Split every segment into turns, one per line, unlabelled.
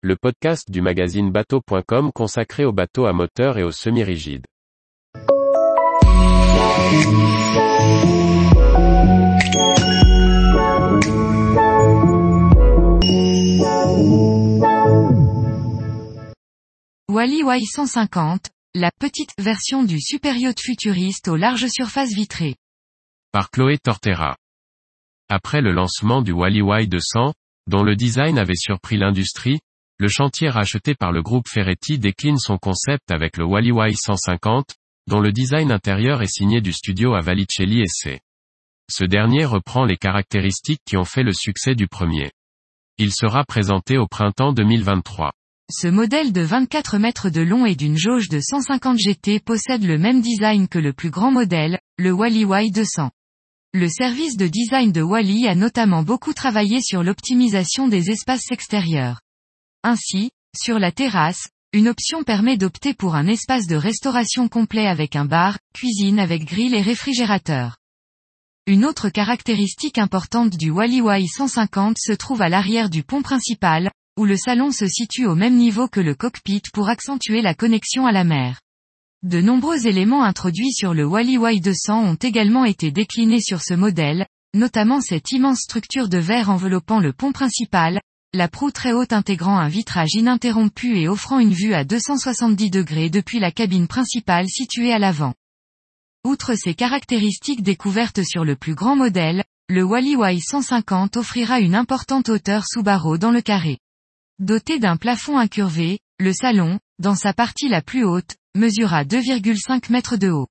le podcast du magazine bateau.com consacré aux bateaux à moteur et aux semi-rigides.
Wally Y150, la petite version du super yacht futuriste aux larges surfaces vitrées.
Par Chloé Tortera. Après le lancement du Wally Y200, dont le design avait surpris l'industrie, le chantier racheté par le groupe Ferretti décline son concept avec le Wally Y150, dont le design intérieur est signé du studio à Valicelli C. Ce dernier reprend les caractéristiques qui ont fait le succès du premier. Il sera présenté au printemps 2023.
Ce modèle de 24 mètres de long et d'une jauge de 150 GT possède le même design que le plus grand modèle, le Wally Y200. Le service de design de Wally a notamment beaucoup travaillé sur l'optimisation des espaces extérieurs. Ainsi, sur la terrasse, une option permet d'opter pour un espace de restauration complet avec un bar, cuisine avec grill et réfrigérateur. Une autre caractéristique importante du Wally Y150 se trouve à l'arrière du pont principal, où le salon se situe au même niveau que le cockpit pour accentuer la connexion à la mer. De nombreux éléments introduits sur le Wally Y200 ont également été déclinés sur ce modèle, notamment cette immense structure de verre enveloppant le pont principal, la proue très haute intégrant un vitrage ininterrompu et offrant une vue à 270 degrés depuis la cabine principale située à l'avant. Outre ces caractéristiques découvertes sur le plus grand modèle, le Wally Y150 offrira une importante hauteur sous barreau dans le carré. Doté d'un plafond incurvé, le salon, dans sa partie la plus haute, mesura 2,5 mètres de haut.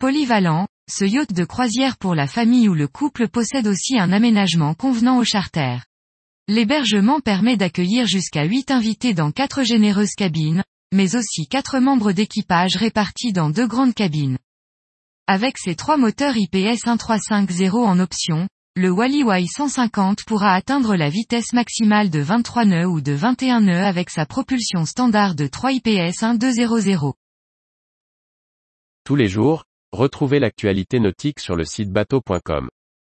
Polyvalent, ce yacht de croisière pour la famille ou le couple possède aussi un aménagement convenant au charter. L'hébergement permet d'accueillir jusqu'à 8 invités dans 4 généreuses cabines, mais aussi 4 membres d'équipage répartis dans deux grandes cabines. Avec ses trois moteurs IPS 1350 en option, le Wally Y150 pourra atteindre la vitesse maximale de 23 nœuds ou de 21 nœuds avec sa propulsion standard de 3 IPS 1200.
Tous les jours, retrouvez l'actualité nautique sur le site bateau.com.